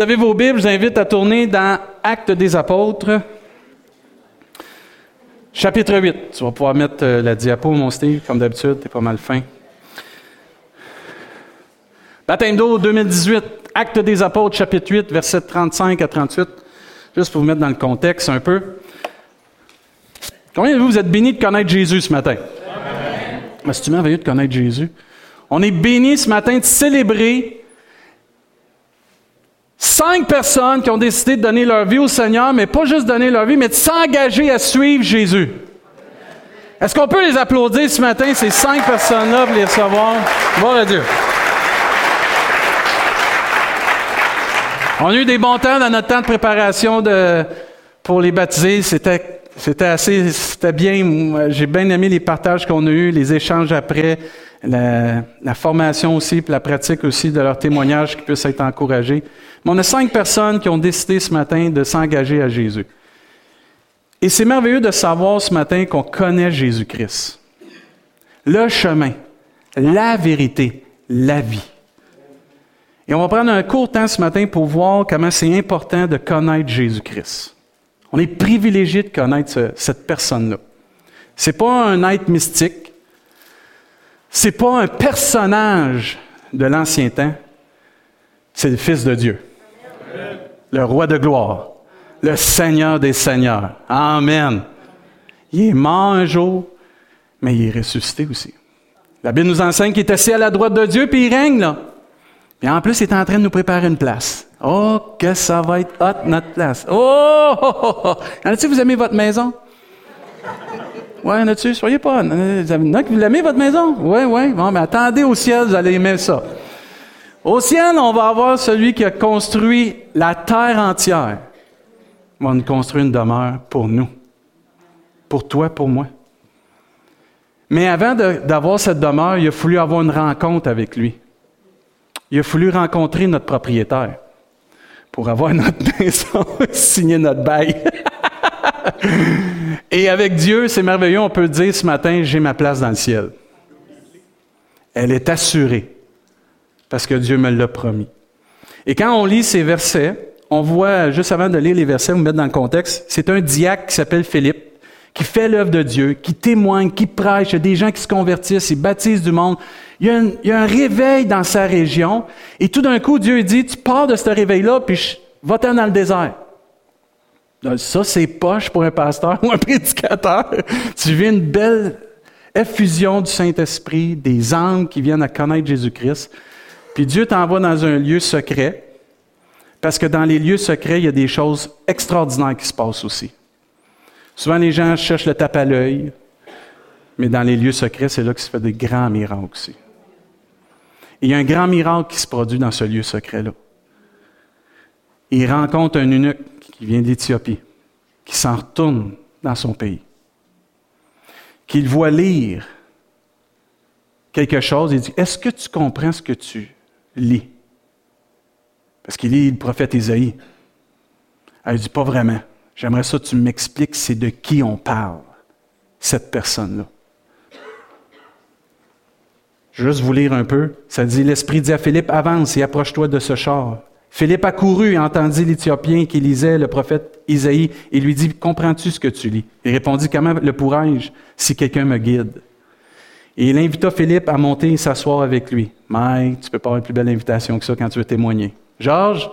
Vous avez vos Bibles, je vous invite à tourner dans Actes des Apôtres, chapitre 8. Tu vas pouvoir mettre euh, la diapo, mon Steve, comme d'habitude, t'es pas mal fin. Baptême d'eau 2018, Actes des Apôtres, chapitre 8, versets 35 à 38. Juste pour vous mettre dans le contexte un peu. Combien de vous, vous êtes bénis de connaître Jésus ce matin? Amen. C'est-tu merveilleux de connaître Jésus? On est bénis ce matin de célébrer Cinq personnes qui ont décidé de donner leur vie au Seigneur, mais pas juste donner leur vie, mais de s'engager à suivre Jésus. Est-ce qu'on peut les applaudir ce matin, ces cinq personnes-là, pour les recevoir? Bon à Dieu. On a eu des bons temps dans notre temps de préparation pour les baptiser. C'était, c'était assez, c'était bien. J'ai bien aimé les partages qu'on a eus, les échanges après, la, formation aussi, puis la pratique aussi de leurs témoignages qui puissent être encouragés. Mais on a cinq personnes qui ont décidé ce matin de s'engager à Jésus. Et c'est merveilleux de savoir ce matin qu'on connaît Jésus-Christ. Le chemin, la vérité, la vie. Et on va prendre un court temps ce matin pour voir comment c'est important de connaître Jésus-Christ. On est privilégié de connaître cette personne-là. C'est pas un être mystique. C'est pas un personnage de l'ancien temps. C'est le Fils de Dieu le roi de gloire, le Seigneur des Seigneurs. Amen. Il est mort un jour, mais il est ressuscité aussi. La Bible nous enseigne qu'il est assis à la droite de Dieu, puis il règne là. Et en plus, il est en train de nous préparer une place. Oh, que ça va être hot, notre place. Oh, oh, oh, oh. Vous aimez votre maison? Ouais, en a-tu? Soyez pas. Vous l'aimez, votre maison? Oui, oui. Bon, mais attendez au ciel, vous allez aimer ça. Au ciel, on va avoir celui qui a construit la terre entière. Il va nous construire une demeure pour nous. Pour toi, pour moi. Mais avant d'avoir cette demeure, il a fallu avoir une rencontre avec lui. Il a fallu rencontrer notre propriétaire pour avoir notre maison, signer notre bail. Et avec Dieu, c'est merveilleux, on peut dire ce matin, j'ai ma place dans le ciel. Elle est assurée parce que Dieu me l'a promis. Et quand on lit ces versets, on voit, juste avant de lire les versets, vous mettre dans le contexte, c'est un diacre qui s'appelle Philippe, qui fait l'œuvre de Dieu, qui témoigne, qui prêche, il y a des gens qui se convertissent, ils baptisent du monde. Il y, a un, réveil dans sa région, et tout d'un coup, Dieu dit, tu pars de ce réveil-là, puis va-t'en dans le désert. Ça, c'est poche pour un pasteur ou un prédicateur. tu vis une belle effusion du Saint-Esprit, des âmes qui viennent à connaître Jésus-Christ. Puis Dieu t'envoie dans un lieu secret, parce que dans les lieux secrets, il y a des choses extraordinaires qui se passent aussi. Souvent, les gens cherchent le tape à l'œil, mais dans les lieux secrets, c'est là que se fait des grands miracles aussi. Il y a un grand miracle qui se produit dans ce lieu secret-là. Il rencontre un eunuque qui vient d'Éthiopie, qui s'en retourne dans son pays, qu'il voit lire quelque chose et dit Est-ce que tu comprends ce que tu lit. Parce qu'il lit le prophète Isaïe. Elle dit pas vraiment. J'aimerais ça que tu m'expliques c'est de qui on parle, cette personne-là. Juste vous lire un peu. Ça dit L'Esprit dit à Philippe Avance et approche-toi de ce char. Philippe a couru et entendit l'Éthiopien qui lisait le prophète Isaïe et lui dit Comprends-tu ce que tu lis? Il répondit Comment le pourrais-je si quelqu'un me guide? Et il invita Philippe à monter et s'asseoir avec lui. Mike, tu peux pas avoir une plus belle invitation que ça quand tu veux témoigner. Georges,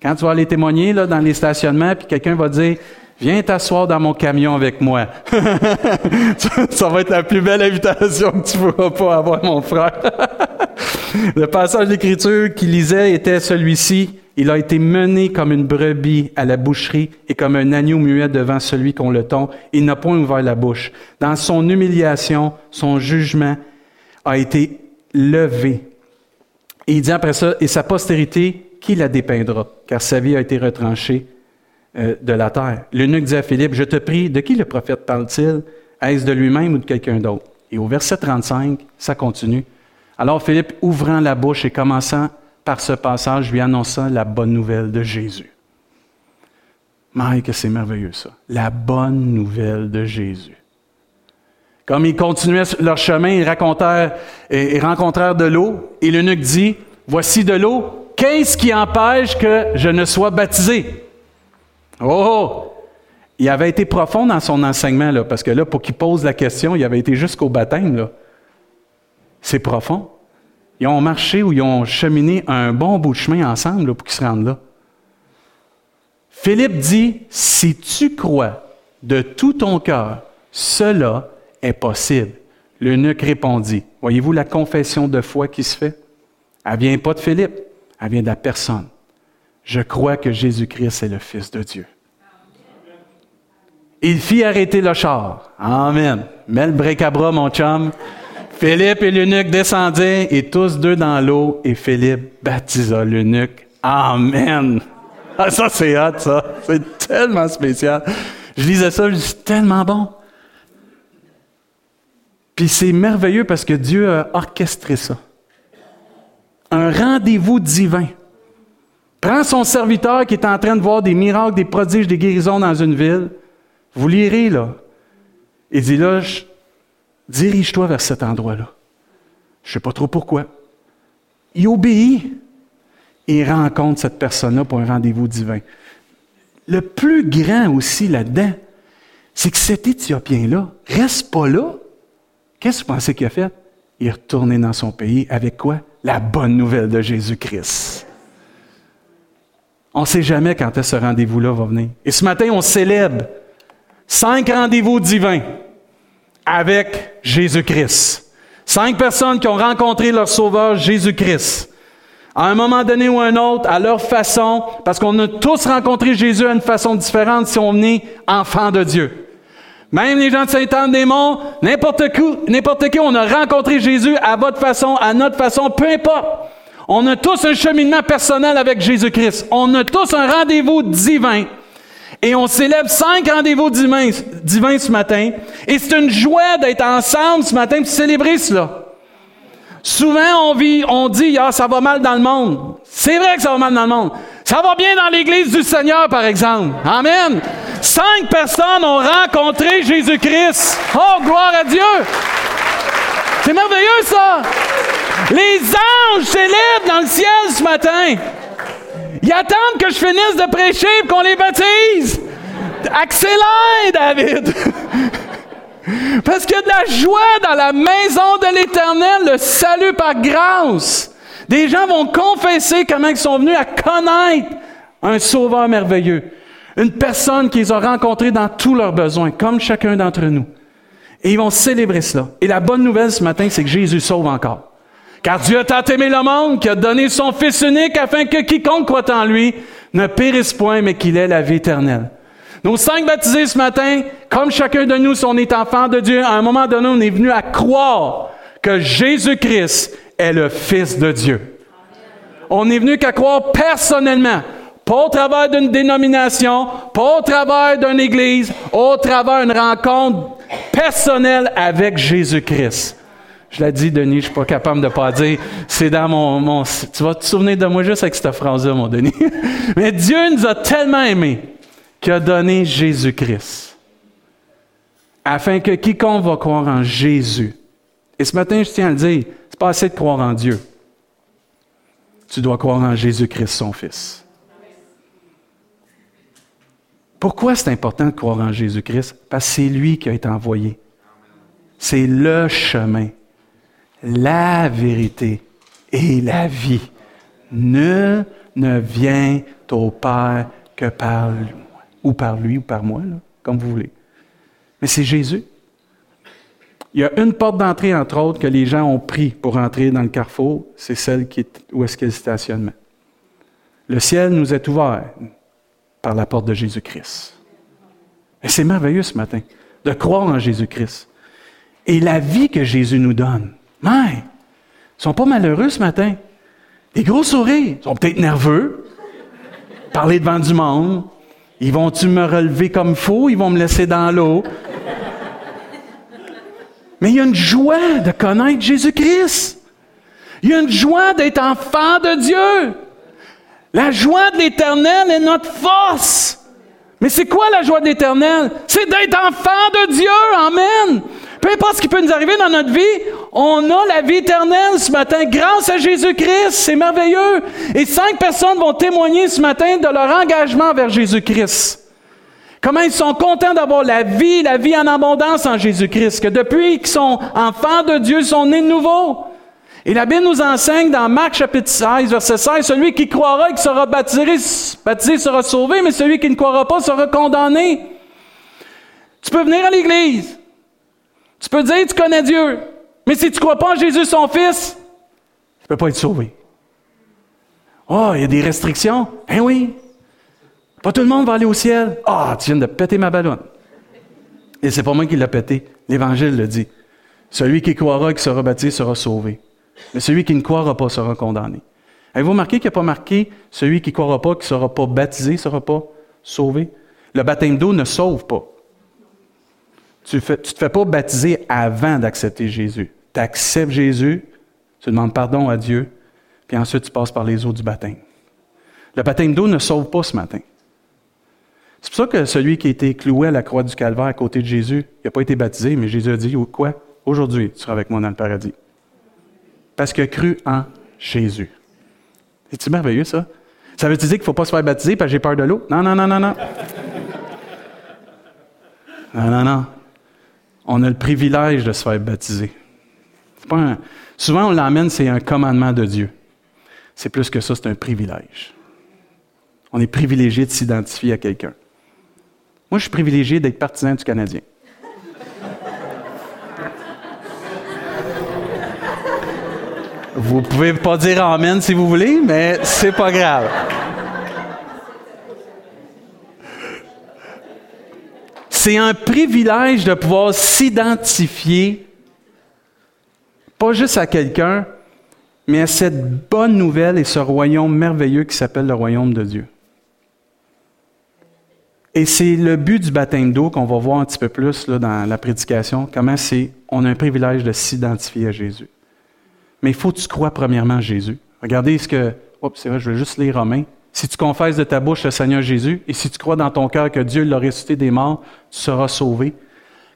quand tu vas aller témoigner là, dans les stationnements, puis quelqu'un va dire Viens t'asseoir dans mon camion avec moi. ça va être la plus belle invitation que tu pourras pas avoir, mon frère. Le passage d'écriture qu'il lisait était celui-ci. Il a été mené comme une brebis à la boucherie et comme un agneau muet devant celui qu'on le tond. Il n'a point ouvert la bouche. Dans son humiliation, son jugement a été levé. Et il dit après ça, et sa postérité, qui la dépeindra? Car sa vie a été retranchée euh, de la terre. L'eunuque dit à Philippe, je te prie, de qui le prophète parle-t-il? Est-ce de lui-même ou de quelqu'un d'autre? Et au verset 35, ça continue. Alors Philippe, ouvrant la bouche et commençant par ce passage, lui annonça la bonne nouvelle de Jésus. Mais que c'est merveilleux ça. La bonne nouvelle de Jésus. Comme ils continuaient leur chemin, ils, racontèrent, et rencontrèrent de l'eau, et l'eunuque dit, Voici de l'eau, qu'est-ce qui empêche que je ne sois baptisé? Oh! Il avait été profond dans son enseignement, là, parce que là, pour qu'il pose la question, il avait été jusqu'au baptême. Là. C'est profond. Ils ont marché ou ils ont cheminé un bon bout de chemin ensemble pour qu'ils se rendent là. Philippe dit, si tu crois de tout ton cœur, cela est possible. L'eunuque répondit, voyez-vous la confession de foi qui se fait? Elle vient pas de Philippe, elle vient de la personne. Je crois que Jésus-Christ est le Fils de Dieu. Il fit arrêter le char. Amen. Mets le bric-à-bras, mon chum. Philippe et l'eunuque descendaient et tous deux dans l'eau et Philippe baptisa l'eunuque. Amen. Ah, ça, c'est hot, ça. C'est tellement spécial. Je lisais ça, je dis, c'est tellement bon. Puis c'est merveilleux parce que Dieu a orchestré ça. Un rendez-vous divin. Prends son serviteur qui est en train de voir des miracles, des prodiges, des guérisons dans une ville. Vous lirez, là. Il dit là, dirige-toi vers cet endroit-là. Je ne sais pas trop pourquoi. Il obéit et il rencontre cette personne-là pour un rendez-vous divin. Le plus grand aussi là-dedans, c'est que cet Éthiopien-là reste pas là. Qu'est-ce que vous pensez qu'il a fait? Il est retourné dans son pays avec quoi? La bonne nouvelle de Jésus-Christ. On ne sait jamais quand ce rendez-vous-là va venir. Et ce matin, on célèbre cinq rendez-vous divins avec Jésus-Christ. Cinq personnes qui ont rencontré leur Sauveur Jésus-Christ. À un moment donné ou un autre, à leur façon, parce qu'on a tous rencontré Jésus à une façon différente si on est enfant de Dieu. Même les gens de Saint-Anne-des-Monts, n'importe qui, n'importe qui, on a rencontré Jésus à votre façon, à notre façon, peu importe. On a tous un cheminement personnel avec Jésus-Christ. On a tous un rendez-vous divin. Et on célèbre cinq rendez-vous divins, divins ce matin. Et c'est une joie d'être ensemble ce matin pour célébrer cela. Souvent, on vit, on dit, ah, ça va mal dans le monde. C'est vrai que ça va mal dans le monde. Ça va bien dans l'Église du Seigneur, par exemple. Amen. Cinq personnes ont rencontré Jésus-Christ. Oh, gloire à Dieu. C'est merveilleux, ça. Les anges célèbrent dans le ciel ce matin. Ils attendent que je finisse de prêcher pour qu'on les baptise. Accélère, David. Parce qu'il y a de la joie dans la maison de l'Éternel, le salut par grâce. Des gens vont confesser comment ils sont venus à connaître un sauveur merveilleux. Une personne qu'ils ont rencontrée dans tous leurs besoins, comme chacun d'entre nous. Et ils vont célébrer cela. Et la bonne nouvelle ce matin, c'est que Jésus sauve encore. Car Dieu a tant aimé le monde qu'il a donné son Fils unique afin que quiconque croit en lui ne périsse point, mais qu'il ait la vie éternelle. Nos cinq baptisés ce matin, comme chacun de nous, si on est enfant de Dieu, à un moment donné, on est venu à croire que Jésus-Christ est le Fils de Dieu. On est venu qu'à croire personnellement, pas au travers d'une dénomination, pas au travers d'une église, au travers d'une rencontre personnelle avec Jésus-Christ. Je l'ai dit, Denis, je suis pas capable de pas dire. C'est dans mon, mon, Tu vas te souvenir de moi juste avec cette phrase-là, mon Denis. Mais Dieu nous a tellement aimés qui a donné Jésus-Christ, afin que quiconque va croire en Jésus. Et ce matin, je tiens à le dire, c'est pas assez de croire en Dieu. Tu dois croire en Jésus-Christ, son Fils. Pourquoi c'est important de croire en Jésus-Christ? Parce que c'est lui qui a été envoyé. C'est le chemin, la vérité et la vie. Ne ne vient au Père que par lui ou par lui, ou par moi, comme vous voulez. Mais c'est Jésus. Il y a une porte d'entrée, entre autres, que les gens ont pris pour entrer dans le carrefour, c'est celle qui est, où est-ce qu'il y stationnement. Le ciel nous est ouvert par la porte de Jésus-Christ. Et c'est merveilleux ce matin de croire en Jésus-Christ. Et la vie que Jésus nous donne. Mais, ils sont pas malheureux ce matin. Des gros sourires. Ils sont peut-être nerveux. Parler devant du monde. Ils vont-tu me relever comme faux? Ils vont me laisser dans l'eau? Mais il y a une joie de connaître Jésus-Christ. Il y a une joie d'être enfant de Dieu. La joie de l'éternel est notre force. Mais c'est quoi la joie de l'éternel? C'est d'être enfant de Dieu. Amen. Peu importe ce qui peut nous arriver dans notre vie, on a la vie éternelle ce matin grâce à Jésus-Christ. C'est merveilleux. Et cinq personnes vont témoigner ce matin de leur engagement vers Jésus-Christ. Comment ils sont contents d'avoir la vie, la vie en abondance en Jésus-Christ, que depuis qu'ils sont enfants de Dieu, ils sont nés de nouveau. Et la Bible nous enseigne dans Marc chapitre 16, verset 16, celui qui croira et qui sera baptisé, baptisé sera sauvé, mais celui qui ne croira pas sera condamné. Tu peux venir à l'Église. Tu peux dire tu connais Dieu. Mais si tu ne crois pas en Jésus, son Fils, tu ne peux pas être sauvé. Oh, il y a des restrictions. Eh oui. Pas tout le monde va aller au ciel. Ah, tu viens de péter ma ballonne. Et c'est pas moi qui l'ai pété. L'Évangile le dit. Celui qui croira et qui sera baptisé sera sauvé. Mais celui qui ne croira pas sera condamné. Avez-vous remarqué qu'il n'y a pas marqué celui qui ne croira pas, qui ne sera pas baptisé, ne sera pas sauvé? Le baptême d'eau ne sauve pas. Tu ne te fais pas baptiser avant d'accepter Jésus. Tu acceptes Jésus, tu demandes pardon à Dieu, puis ensuite tu passes par les eaux du baptême. Le baptême d'eau ne sauve pas ce matin. C'est pour ça que celui qui a été cloué à la croix du calvaire à côté de Jésus, il n'a pas été baptisé, mais Jésus a dit, quoi? Aujourd'hui, tu seras avec moi dans le paradis. Parce qu'il a cru en Jésus. C'est-tu merveilleux, ça? Ça veut dire qu'il ne faut pas se faire baptiser parce que j'ai peur de l'eau? Non, non, non, non, non. Non, non, non. On a le privilège de se faire baptiser. Souvent, on l'emmène, c'est un commandement de Dieu. C'est plus que ça, c'est un privilège. On est privilégié de s'identifier à quelqu'un. Moi, je suis privilégié d'être partisan du Canadien. Vous pouvez pas dire Amen si vous voulez, mais c'est pas grave. C'est un privilège de pouvoir s'identifier, pas juste à quelqu'un, mais à cette bonne nouvelle et ce royaume merveilleux qui s'appelle le royaume de Dieu. Et c'est le but du baptême d'eau qu'on va voir un petit peu plus là, dans la prédication, comment c'est, on a un privilège de s'identifier à Jésus. Mais il faut que tu crois premièrement à Jésus. Regardez ce que, oups, c'est vrai, je vais juste lire Romain. Si tu confesses de ta bouche le Seigneur Jésus, et si tu crois dans ton cœur que Dieu l'a ressuscité des morts, tu seras sauvé.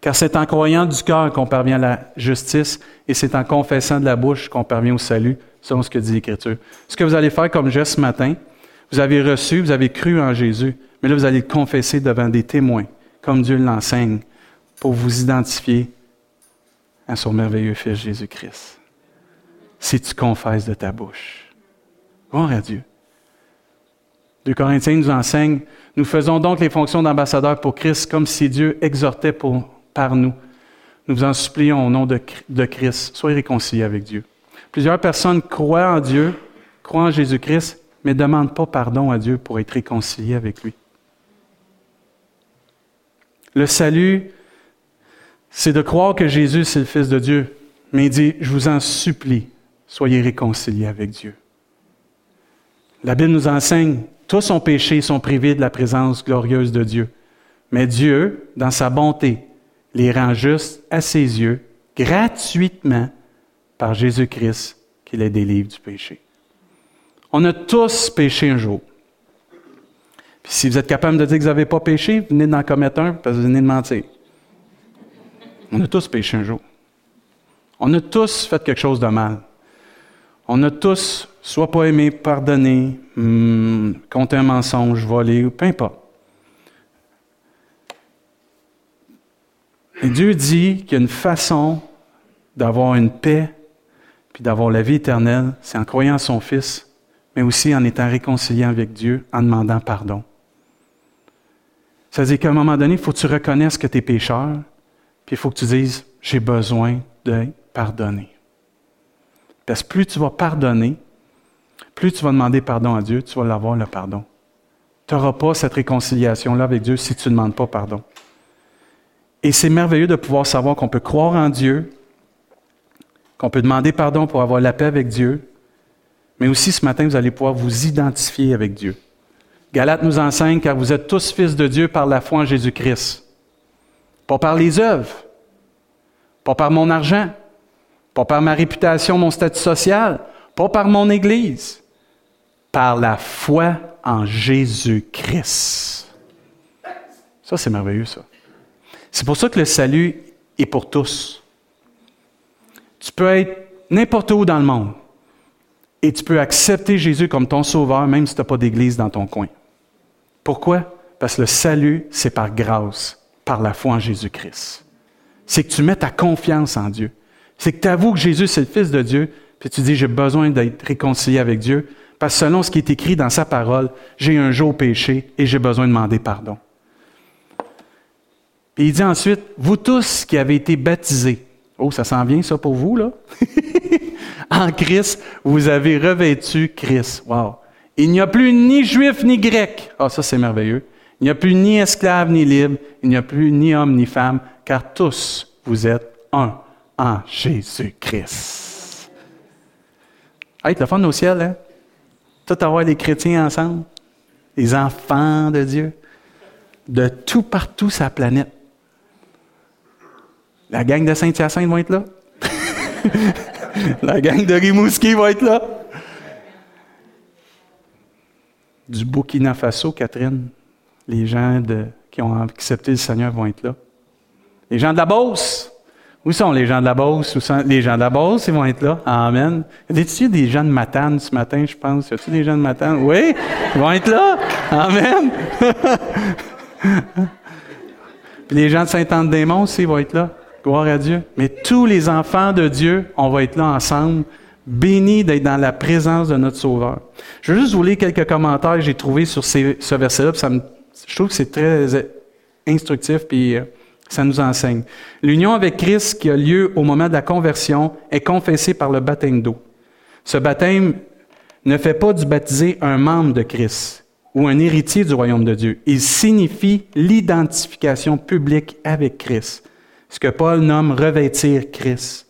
Car c'est en croyant du cœur qu'on parvient à la justice, et c'est en confessant de la bouche qu'on parvient au salut, selon ce que dit l'Écriture. Ce que vous allez faire comme geste ce matin, vous avez reçu, vous avez cru en Jésus, mais là vous allez le confesser devant des témoins, comme Dieu l'enseigne, pour vous identifier à son merveilleux Fils Jésus-Christ. Si tu confesses de ta bouche. Gloire à Dieu. 2 Corinthiens nous enseigne, nous faisons donc les fonctions d'ambassadeurs pour Christ comme si Dieu exhortait par nous. Nous vous en supplions au nom de, de Christ. Soyez réconciliés avec Dieu. Plusieurs personnes croient en Dieu, croient en Jésus-Christ, mais ne demandent pas pardon à Dieu pour être réconciliés avec lui. Le salut, c'est de croire que Jésus, c'est le Fils de Dieu. Mais il dit, je vous en supplie, soyez réconciliés avec Dieu. La Bible nous enseigne, tous ont péché et sont privés de la présence glorieuse de Dieu. Mais Dieu, dans sa bonté, les rend justes à ses yeux, gratuitement, par Jésus-Christ, qui les délivre du péché. On a tous péché un jour. Puis si vous êtes capable de dire que vous n'avez pas péché, venez d'en commettre un parce que vous venez de mentir. On a tous péché un jour. On a tous fait quelque chose de mal. On a tous soit pas aimé, pardonné, hmm, compté un mensonge, volé, ou peu importe. Et Dieu dit qu'il y a une façon d'avoir une paix puis d'avoir la vie éternelle, c'est en croyant son Fils, mais aussi en étant réconcilié avec Dieu, en demandant pardon. Ça veut dire qu'à un moment donné, il faut que tu reconnaisses que tu es pécheur, puis il faut que tu dises, j'ai besoin de pardonner. Parce que plus tu vas pardonner, plus tu vas demander pardon à Dieu, tu vas l'avoir le pardon. Tu n'auras pas cette réconciliation-là avec Dieu si tu ne demandes pas pardon. Et c'est merveilleux de pouvoir savoir qu'on peut croire en Dieu, qu'on peut demander pardon pour avoir la paix avec Dieu, mais aussi ce matin, vous allez pouvoir vous identifier avec Dieu. Galate nous enseigne car vous êtes tous fils de Dieu par la foi en Jésus-Christ. Pas par les œuvres, pas par mon argent, pas par ma réputation, mon statut social, pas par mon Église, par la foi en Jésus-Christ. Ça, c'est merveilleux, ça. C'est pour ça que le salut et pour tous. Tu peux être n'importe où dans le monde et tu peux accepter Jésus comme ton sauveur même si tu n'as pas d'église dans ton coin. Pourquoi? Parce que le salut, c'est par grâce, par la foi en Jésus-Christ. C'est que tu mets ta confiance en Dieu. C'est que tu avoues que Jésus, c'est le Fils de Dieu, puis tu dis, j'ai besoin d'être réconcilié avec Dieu, parce que selon ce qui est écrit dans sa parole, j'ai un jour péché et j'ai besoin de demander pardon. Puis il dit ensuite, vous tous qui avez été baptisés, oh, ça s'en vient ça pour vous, là? en Christ, vous avez revêtu Christ. Wow. Il n'y a plus ni juif ni grec. Ah, ça c'est merveilleux. Il n'y a plus ni esclave ni libre. Il n'y a plus ni homme ni femme, car tous vous êtes un en Jésus-Christ. Hey, le fun au ciel, hein? Tout avoir les chrétiens ensemble, les enfants de Dieu, de tout partout sa planète. La gang de Saint-Hyacinthe va être là. La gang de Rimouski va être là. Du Burkina Faso, Catherine. Les gens qui ont accepté le Seigneur vont être là. Les gens de la Beauce. Où sont les gens de la Beauce? Où sont les gens de la Beauce? Ils vont être là. Amen. Y a-t-il des gens de Matane ce matin, je pense? Y a-t-il des gens de Matane? Oui, ils vont être là. Amen. Puis les gens de Saint-Anne-des-Monts aussi vont être là. Gloire à Dieu. Mais tous les enfants de Dieu, on va être là ensemble, bénis d'être dans la présence de notre Sauveur. Je veux juste vous lire quelques commentaires que j'ai trouvés sur ce verset-là. je trouve que c'est très instructif, puis euh, ça nous enseigne. L'union avec Christ qui a lieu au moment de la conversion est confessée par le baptême d'eau. Ce baptême ne fait pas du baptisé un membre de Christ ou un héritier du royaume de Dieu. Il signifie l'identification publique avec Christ ce que Paul nomme revêtir Christ.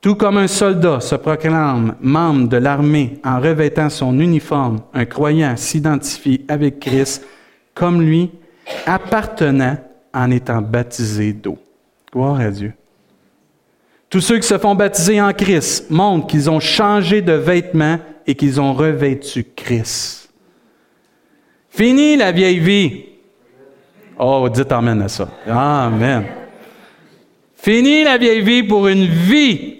Tout comme un soldat se proclame membre de l'armée en revêtant son uniforme, un croyant s'identifie avec Christ comme lui, appartenant en étant baptisé d'eau. Gloire à Dieu. Tous ceux qui se font baptiser en Christ montrent qu'ils ont changé de vêtements et qu'ils ont revêtu Christ. Fini la vieille vie. Oh, dites Amen à ça. Amen. Fini la vieille vie pour une vie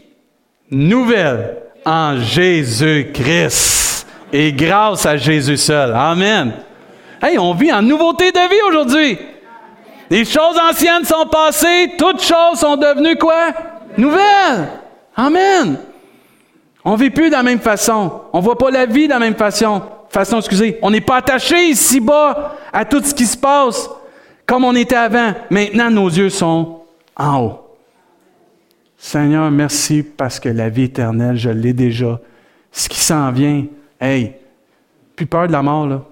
nouvelle en Jésus-Christ et grâce à Jésus seul. Amen. Hey, on vit en nouveauté de vie aujourd'hui. Les choses anciennes sont passées, toutes choses sont devenues quoi? Nouvelles. Amen. On vit plus de la même façon. On voit pas la vie de la même façon. Façon, excusez. On n'est pas attaché ici-bas à tout ce qui se passe comme on était avant. Maintenant, nos yeux sont en haut. Seigneur, merci parce que la vie éternelle, je l'ai déjà. Ce qui s'en vient, hey, plus peur de la mort, là.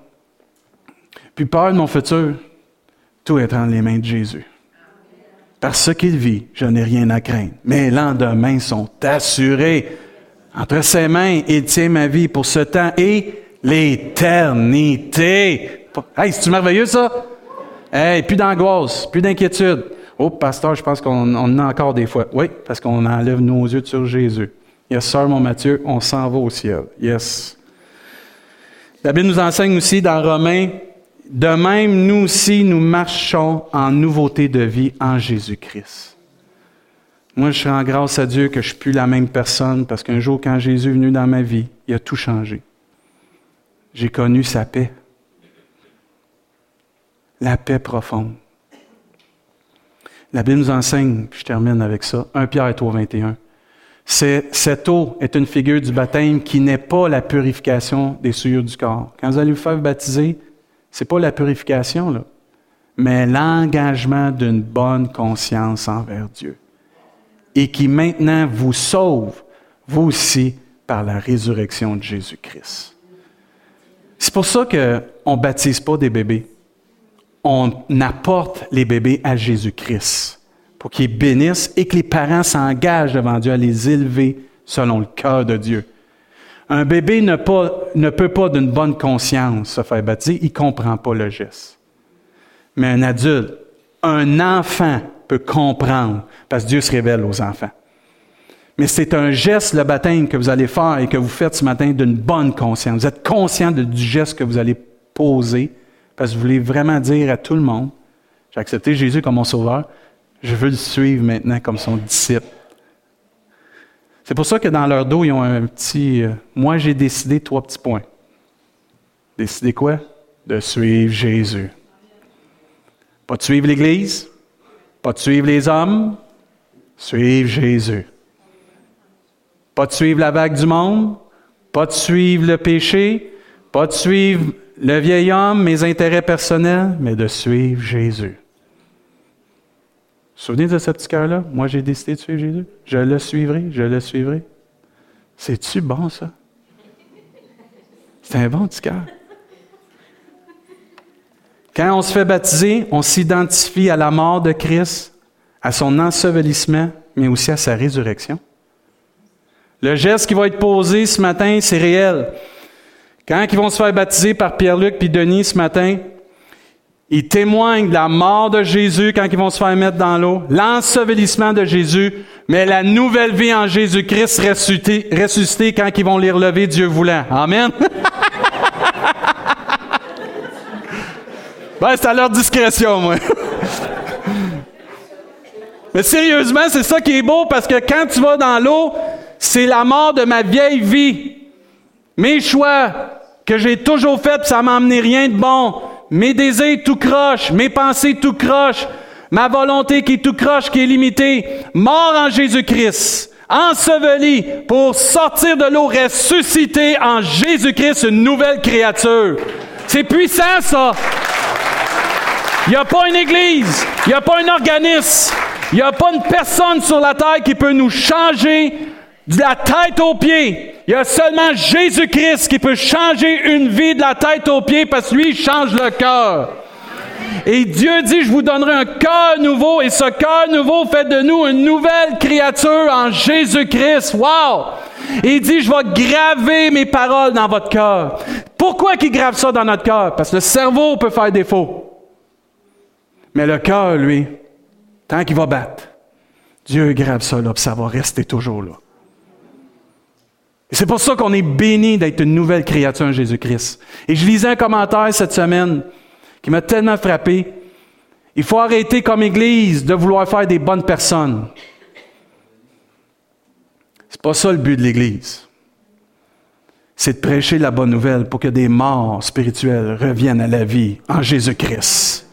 Plus peur de mon futur. Tout est entre les mains de Jésus. Par ce qu'il vit, je n'ai rien à craindre. Mes lendemains sont assurés. Entre ses mains, il tient ma vie pour ce temps et l'éternité. Hey, c'est-tu merveilleux, ça? Hey, plus d'angoisse, plus d'inquiétude. Oh, pasteur, je pense qu'on en a encore des fois. Oui, parce qu'on enlève nos yeux sur Jésus. Yes, sœur, mon Mathieu, on s'en va au ciel. Yes. La Bible nous enseigne aussi dans Romains, de même, nous aussi, nous marchons en nouveauté de vie en Jésus-Christ. Moi, je rends grâce à Dieu que je ne suis plus la même personne parce qu'un jour, quand Jésus est venu dans ma vie, il a tout changé. J'ai connu sa paix. La paix profonde. La Bible nous enseigne, puis je termine avec ça, 1 Pierre 3, 21. Cette eau est une figure du baptême qui n'est pas la purification des souillures du corps. Quand vous allez vous faire baptiser, c'est pas la purification, mais l'engagement d'une bonne conscience envers Dieu. Et qui maintenant vous sauve, vous aussi, par la résurrection de Jésus-Christ. C'est pour ça qu'on ne baptise pas des bébés on apporte les bébés à Jésus-Christ pour qu'ils bénissent et que les parents s'engagent devant Dieu à les élever selon le cœur de Dieu. Un bébé ne, peut pas d'une bonne conscience se faire baptiser, il ne comprend pas le geste. Mais un adulte, un enfant peut comprendre parce que Dieu se révèle aux enfants. Mais c'est un geste, le baptême, que vous allez faire et que vous faites ce matin d'une bonne conscience. Vous êtes conscient du geste que vous allez poser parce que vous voulez vraiment dire à tout le monde, j'ai accepté Jésus comme mon sauveur, Je veux le suivre maintenant comme son disciple. C'est pour ça que dans leur dos, ils ont un petit euh, Moi, j'ai décidé trois petits points. Décider quoi? De suivre Jésus. Pas de suivre l'Église, pas de suivre les hommes, suivre Jésus. Pas de suivre la vague du monde, pas de suivre le péché, pas de suivre le vieil homme, mes intérêts personnels, mais de suivre Jésus. Souvenez de ce petit cœur-là? Moi, j'ai décidé de suivre Jésus. Je le suivrai, je le suivrai. C'est-tu bon, ça? C'est un bon petit cœur. Quand on se fait baptiser, on s'identifie à la mort de Christ, à son ensevelissement, mais aussi à sa résurrection. Le geste qui va être posé ce matin, c'est réel. Quand ils vont se faire baptiser par Pierre-Luc puis Denis ce matin, ils témoignent de la mort de Jésus quand ils vont se faire mettre dans l'eau, l'ensevelissement de Jésus, mais la nouvelle vie en Jésus-Christ ressuscité, quand ils vont les relever, Dieu voulant. Amen. ben, c'est à leur discrétion, moi. mais sérieusement, c'est ça qui est beau parce que quand tu vas dans l'eau, c'est la mort de ma vieille vie. Mes choix que j'ai toujours faits, ça m'a amené rien de bon. Mes désirs tout croche, mes pensées tout croche, ma volonté qui tout croche, qui est limitée. Mort en Jésus-Christ, enseveli pour sortir de l'eau, ressuscité en Jésus-Christ, une nouvelle créature. C'est puissant, ça. Il n'y a pas une église, il n'y a pas un organisme, il n'y a pas une personne sur la terre qui peut nous changer de la tête aux pieds. Il y a seulement Jésus-Christ qui peut changer une vie de la tête aux pieds parce que lui, il change le cœur. Et Dieu dit, je vous donnerai un cœur nouveau et ce cœur nouveau fait de nous une nouvelle créature en Jésus-Christ. Wow! Et il dit, je vais graver mes paroles dans votre cœur. Pourquoi qu'il grave ça dans notre cœur? Parce que le cerveau peut faire défaut. Mais le cœur, lui, tant qu'il va battre, Dieu grave ça là, puis ça va rester toujours là. Et c'est pour ça qu'on est béni d'être une nouvelle créature en Jésus-Christ. Et je lisais un commentaire cette semaine qui m'a tellement frappé. Il faut arrêter comme Église de vouloir faire des bonnes personnes. C'est pas ça le but de l'Église. C'est de prêcher la bonne nouvelle pour que des morts spirituels reviennent à la vie en Jésus-Christ.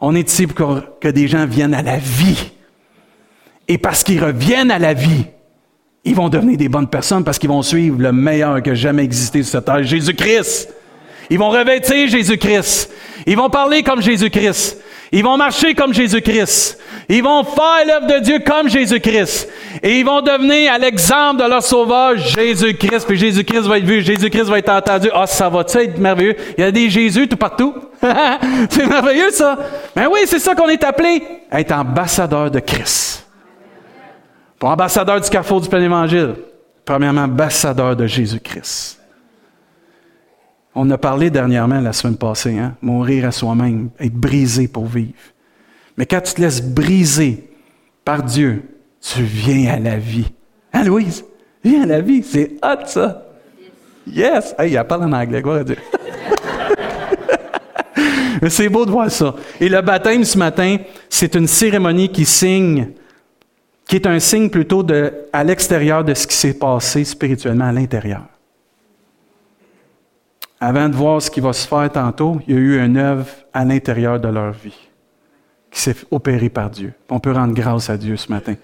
On est ici pour que des gens viennent à la vie. Et parce qu'ils reviennent à la vie, ils vont devenir des bonnes personnes parce qu'ils vont suivre le meilleur que jamais existé sur cette terre, Jésus-Christ. Ils vont revêtir Jésus-Christ. Ils vont parler comme Jésus-Christ. Ils vont marcher comme Jésus-Christ. Ils vont faire l'œuvre de Dieu comme Jésus-Christ. Et ils vont devenir à l'exemple de leur sauveur, Jésus-Christ. Puis Jésus-Christ va être vu, Jésus-Christ va être entendu. Ah, ça va être merveilleux? Il y a des Jésus tout partout. c'est merveilleux, ça. Mais oui, c'est ça qu'on est appelé. Être ambassadeur de Christ. Pour ambassadeur du carrefour du plein évangile, premièrement, ambassadeur de Jésus-Christ. On a parlé dernièrement, la semaine passée, hein, mourir à soi-même, être brisé pour vivre. Mais quand tu te laisses briser par Dieu, tu viens à la vie. Hein, Louise? Viens à la vie, c'est hot, ça. Yes! Hey, il parle en anglais, quoi Dieu. C'est beau de voir ça. Et le baptême ce matin, c'est une cérémonie qui signe qui est un signe plutôt de, à l'extérieur de ce qui s'est passé spirituellement à l'intérieur. Avant de voir ce qui va se faire tantôt, il y a eu une œuvre à l'intérieur de leur vie qui s'est opérée par Dieu. On peut rendre grâce à Dieu ce matin.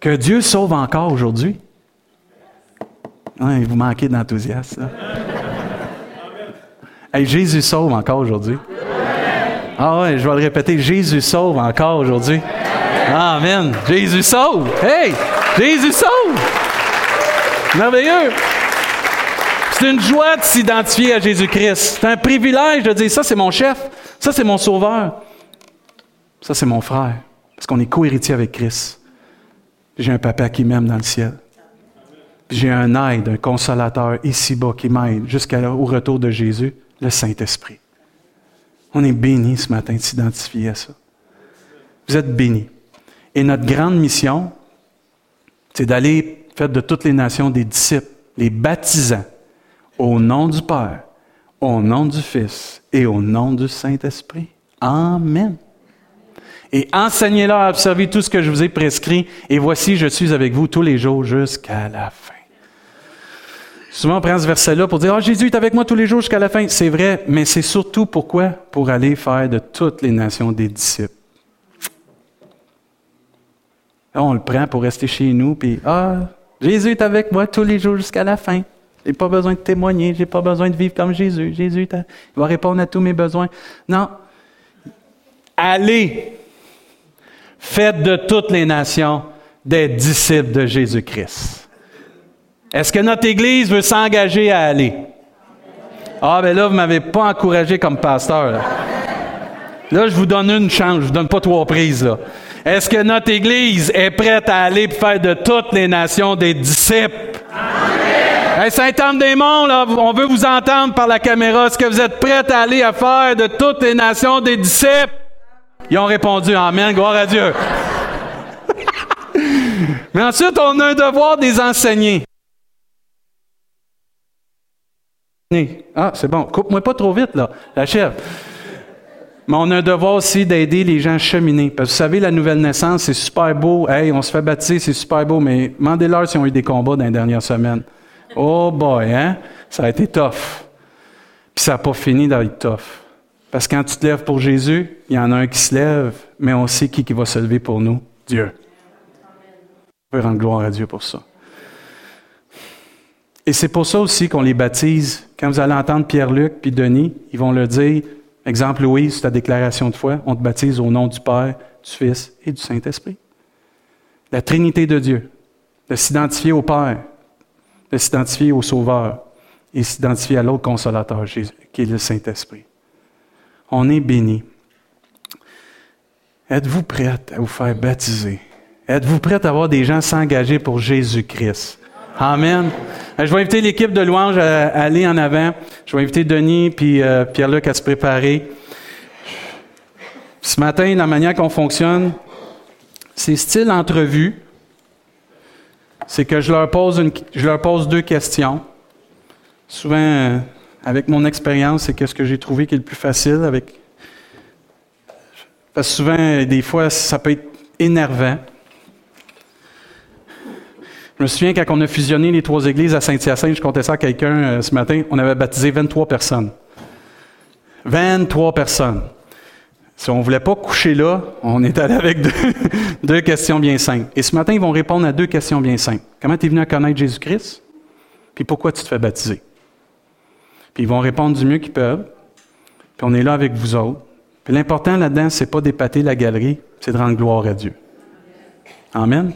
Que Dieu sauve encore aujourd'hui. vous manquez d'enthousiasme. Jésus sauve encore aujourd'hui. Ah ouais, je vais le répéter. Jésus sauve encore aujourd'hui. Amen. Jésus sauve. Hey, Jésus sauve. Merveilleux. C'est une joie de s'identifier à Jésus-Christ. C'est un privilège de dire ça, c'est mon chef. Ça, c'est mon sauveur. Ça, c'est mon frère. Parce qu'on est co-héritier avec Christ. J'ai un papa qui m'aime dans le ciel. J'ai un aide, un consolateur ici-bas qui m'aide jusqu'au retour de Jésus, le Saint-Esprit. On est béni ce matin de s'identifier à ça. Vous êtes bénis. Et notre grande mission, c'est d'aller faire de toutes les nations des disciples, les baptisants, au nom du Père, au nom du Fils et au nom du Saint-Esprit. Amen. et enseignez-leur à observer tout ce que je vous ai prescrit, et voici, je suis avec vous tous les jours jusqu'à la fin. Souvent, on prend ce verset-là pour dire, oh, Jésus est avec moi tous les jours jusqu'à la fin. C'est vrai, mais c'est surtout pourquoi? Pour aller faire de toutes les nations des disciples. Là, on le prend pour rester chez nous, puis, ah, Jésus est avec moi tous les jours jusqu'à la fin. J'ai pas besoin de témoigner, j'ai pas besoin de vivre comme Jésus. Jésus va répondre à tous mes besoins. Non. Allez, faites de toutes les nations des disciples de Jésus-Christ. Est-ce que notre Église veut s'engager à aller? Ah, ben là, vous m'avez pas encouragé comme pasteur. Là. je vous donne une chance, je vous donne pas trois prises. Là. Est-ce que notre Église est prête à aller faire de toutes les nations des disciples? Hey, Saint-Anne-des-Monts, on veut vous entendre par la caméra. Est-ce que vous êtes prêts à aller faire de toutes les nations des disciples? Ils ont répondu Amen, gloire à Dieu. Mais ensuite, on a un devoir des enseigner. Ah, c'est bon. Coupe-moi pas trop vite, là, la chèvre. Mais on a un devoir aussi d'aider les gens à cheminer. Parce que vous savez, la nouvelle naissance, c'est super beau. Hey, on se fait baptiser, c'est super beau. Mais demandez-leur s'ils ont eu des combats dans les dernières semaines. Oh boy, hein? Ça a été tough. Puis ça n'a pas fini d'être tough. Parce que quand tu te lèves pour Jésus, il y en a un qui se lève, mais on sait qui, qui va se lever pour nous. Dieu. On peut rendre gloire à Dieu pour ça. Et c'est pour ça aussi qu'on les baptise. Quand vous allez entendre Pierre-Luc puis Denis, ils vont le dire, exemple Louise, ta déclaration de foi, on te baptise au nom du Père, du Fils et du Saint-Esprit. La Trinité de Dieu, de s'identifier au Père, de s'identifier au Sauveur et s'identifier à l'autre consolateur, qui est le Saint-Esprit. On est béni. Êtes-vous prête à vous faire baptiser? Êtes-vous prête à avoir des gens s'engager pour Jésus-Christ? Amen. Euh, je vais inviter l'équipe de louange à, aller en avant. Je vais inviter Denis puis euh, Pierre-Luc à se préparer. Ce matin, la manière qu'on fonctionne, c'est style entrevue c'est que je leur, pose deux questions. Souvent, euh, avec mon expérience, c'est qu'est-ce que j'ai trouvé qui est le plus facile. Parce que souvent, des fois, ça peut être énervant. Je me souviens quand on a fusionné les trois églises à Saint-Hyacinthe, je comptais ça à quelqu'un euh, ce matin, on avait baptisé 23 personnes. 23 personnes. Si on ne voulait pas coucher là, on est allé avec deux, questions bien simples. Et ce matin, ils vont répondre à deux questions bien simples. Comment tu es venu à connaître Jésus-Christ? Puis pourquoi tu te fais baptiser? Puis ils vont répondre du mieux qu'ils peuvent. Puis on est là avec vous autres. Puis l'important là-dedans, c'est pas d'épater la galerie, c'est de rendre gloire à Dieu. Amen.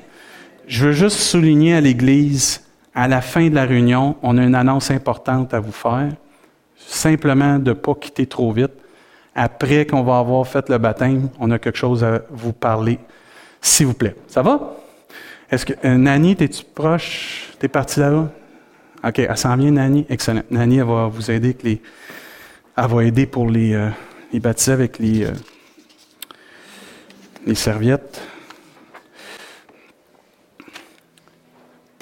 Je veux juste souligner à l'Église, à la fin de la réunion, on a une annonce importante à vous faire. Simplement de ne pas quitter trop vite après qu'on va avoir fait le baptême, on a quelque chose à vous parler, s'il vous plaît. Ça va? Est-ce que euh, Nani, es-tu proche? T'es parti là-bas? OK, elle s'en vient, Nani. Excellent. Nani, elle va vous aider avec les. Elle va aider pour les, euh, les baptiser avec les, euh, les serviettes.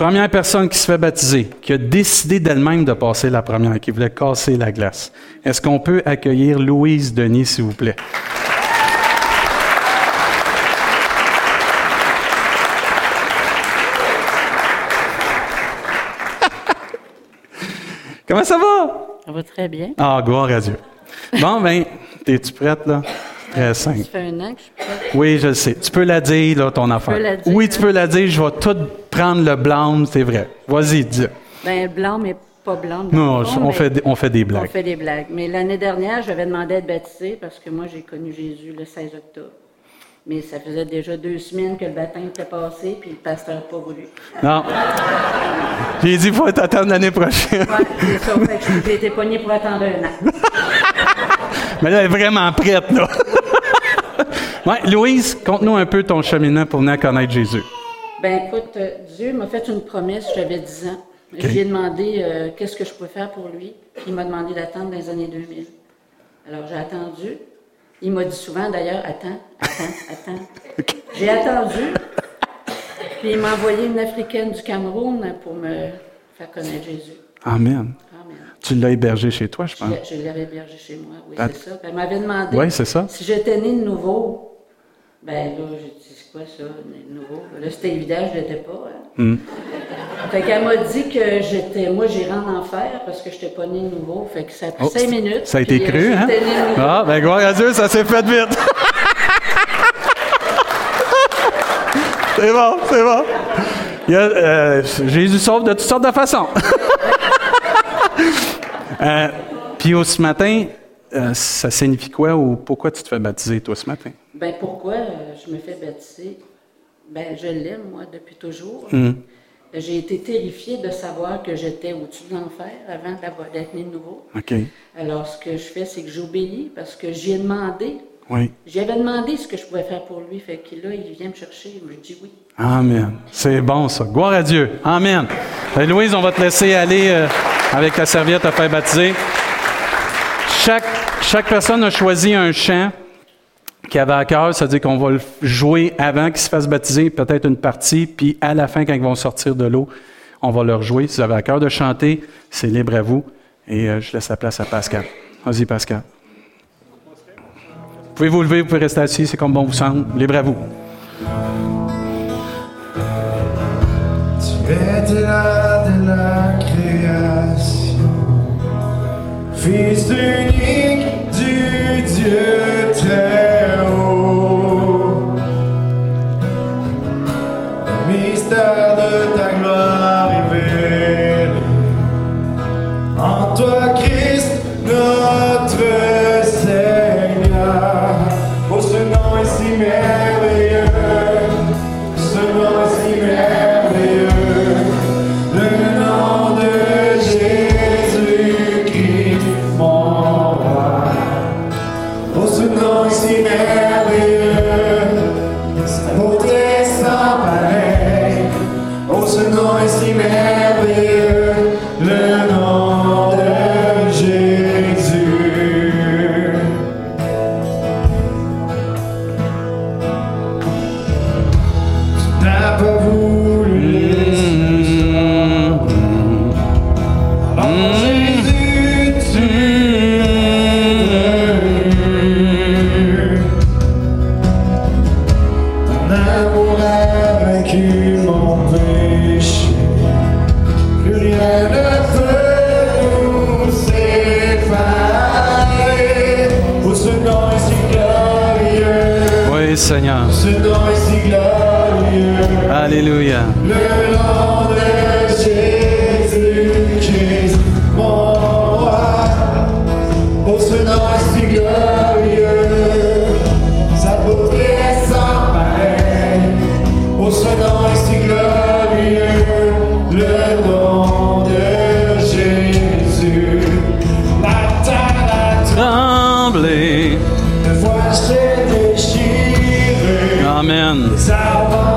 Première personne qui se fait baptiser, qui a décidé d'elle-même de passer la première, qui voulait casser la glace. Est-ce qu'on peut accueillir Louise Denis, s'il vous plaît? Comment ça va? Ça va très bien. Ah, gloire à Dieu. Bon, ben, es-tu prête, là? Très simple. Ça fait un an que je prête. Oui, je le sais. Tu peux la dire, là, ton affaire. la dire, oui, tu peux la dire. Je vais tout prendre le blanc, c'est vrai. Vas-y, dis. Ben, blanc, mais pas blanc. Non, on, fait, on fait des blagues. On fait des blagues. Mais l'année dernière, j'avais demandé à être baptisé parce que moi, j'ai connu Jésus le 16 octobre. Mais ça faisait déjà deux semaines que le baptême était passé, puis le pasteur n'a pas voulu. Non. J'ai dit, il faut attendre l'année prochaine. Oui, c'est ça. j'ai été pogné pour attendre un an. Mais là, elle est vraiment prête, là. Ouais, Louise, conte-nous un peu ton cheminement pour venir connaître Jésus. Ben écoute, euh, Dieu m'a fait une promesse, j'avais 10 ans. Je lui ai demandé euh, qu'est-ce que je pouvais faire pour lui? Puis il m'a demandé d'attendre dans les années 2000. Alors j'ai attendu. Il m'a dit souvent d'ailleurs, attends, attends, attends. J'ai attendu. Puis il m'a envoyé une Africaine du Cameroun pour me faire connaître Jésus. Amen. Tu l'as hébergé chez toi, je pense. Je, l'avais hébergé chez moi, oui, c'est ça. Elle m'avait demandé ça. si j'étais né de nouveau, Ben là, j'ai dit, c'est quoi ça, le nouveau? Là, c'était évident, je l'étais pas. Hein? Fait qu'elle m'a dit que j'étais, moi, j'irais en enfer parce que je n'étais pas né nouveau. Fait que ça a pris Oh, cinq minutes. Ça a été cru, hein? Ah, ben gloire à Dieu, ça s'est fait vite. c'est bon, c'est bon. Il y a, euh, Jésus sauve de toutes sortes de façons. Euh, puis ce matin, euh, ça signifie quoi ou pourquoi tu te fais baptiser, toi, ce matin? Ben pourquoi euh, je me fais baptiser? Ben je l'aime, moi, depuis toujours. Hmm. J'ai été terrifiée de savoir que j'étais au-dessus de l'enfer avant d'avoir- d'être née de nouveau. Alors, ce que je fais, c'est que j'obéis parce que j'y ai demandé. Oui. J'y avais demandé ce que je pouvais faire pour lui. Fait que là, il vient me chercher. Je dis oui. Amen. C'est bon, ça. Gloire à Dieu. Amen. Ben, Louise, on va te laisser aller euh, avec ta serviette à faire baptiser. Chaque, chaque personne a choisi un chant qui avait à cœur, c'est-à-dire qu'on va le jouer avant qu'ils se fassent baptiser, peut-être une partie, puis à la fin, quand ils vont sortir de l'eau, on va leur jouer. Si vous avez à cœur de chanter, c'est libre à vous. Et euh, je laisse la place à Pascal. Vas-y, Pascal. Vous pouvez vous lever, vous pouvez rester assis, c'est comme bon vous semble. Libre à vous. Tu là de la création, Fils unique du Dieu en toi Christ notre Amen.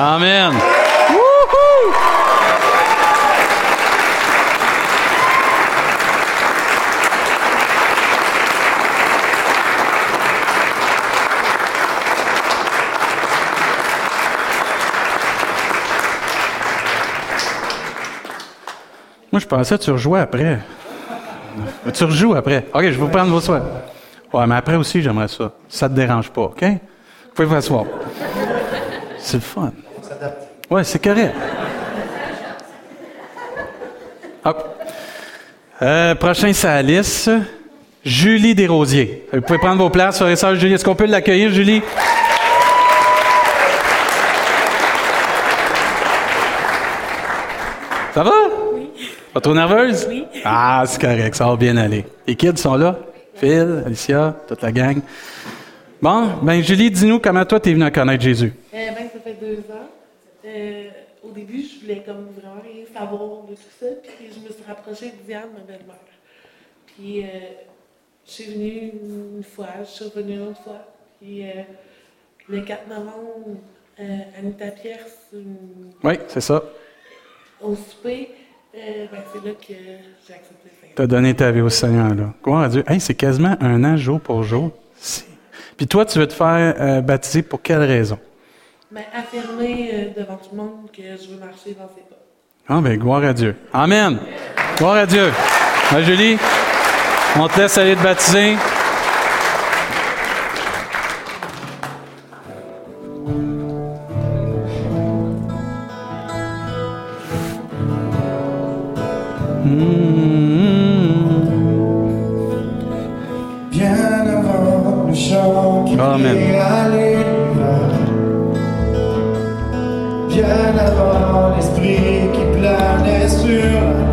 Amen. Moi, je pensais que tu rejouais après. Tu rejoues après. OK, je vais vous prendre vos soins. Ouais, mais après aussi, j'aimerais ça. Ça te dérange pas, OK? Vous pouvez vous asseoir. C'est le fun. Ouais, c'est correct. Hop. Euh, prochain la liste, Julie Desrosiers. Vous pouvez prendre vos places, frères et. Julie, est-ce qu'on peut l'accueillir, Julie? Ça va? Oui. Pas trop nerveuse? Oui. Ah, c'est correct, ça va bien aller. Les kids sont là? Phil, Alicia, toute la gang. Bon, ben Julie, dis-nous comment toi t'es venue à connaître Jésus. Euh, ben, ça fait deux ans. Euh, au début, je voulais comme vraiment rien savoir de tout ça. Puis je me suis rapprochée de Diane, ma belle-mère. Puis euh, je suis venue une fois, je suis revenue une autre fois. Puis euh, le 4 novembre, euh, Anita Pierce, Oui, c'est ça. au souper, ben, c'est là que j'ai accepté le Seigneur. T'as donné ta vie au Seigneur, là. Gloire à Dieu. Hey, c'est quasiment un an jour pour jour. Puis toi, tu veux te faire baptiser pour quelle raison? Mais affirmer euh, devant tout le monde que je veux marcher dans ses pas. Ah, ben, gloire à Dieu. Amen. Gloire à Dieu. Ah, Julie, on te laisse aller te baptiser. Bien avant l'esprit qui planait sur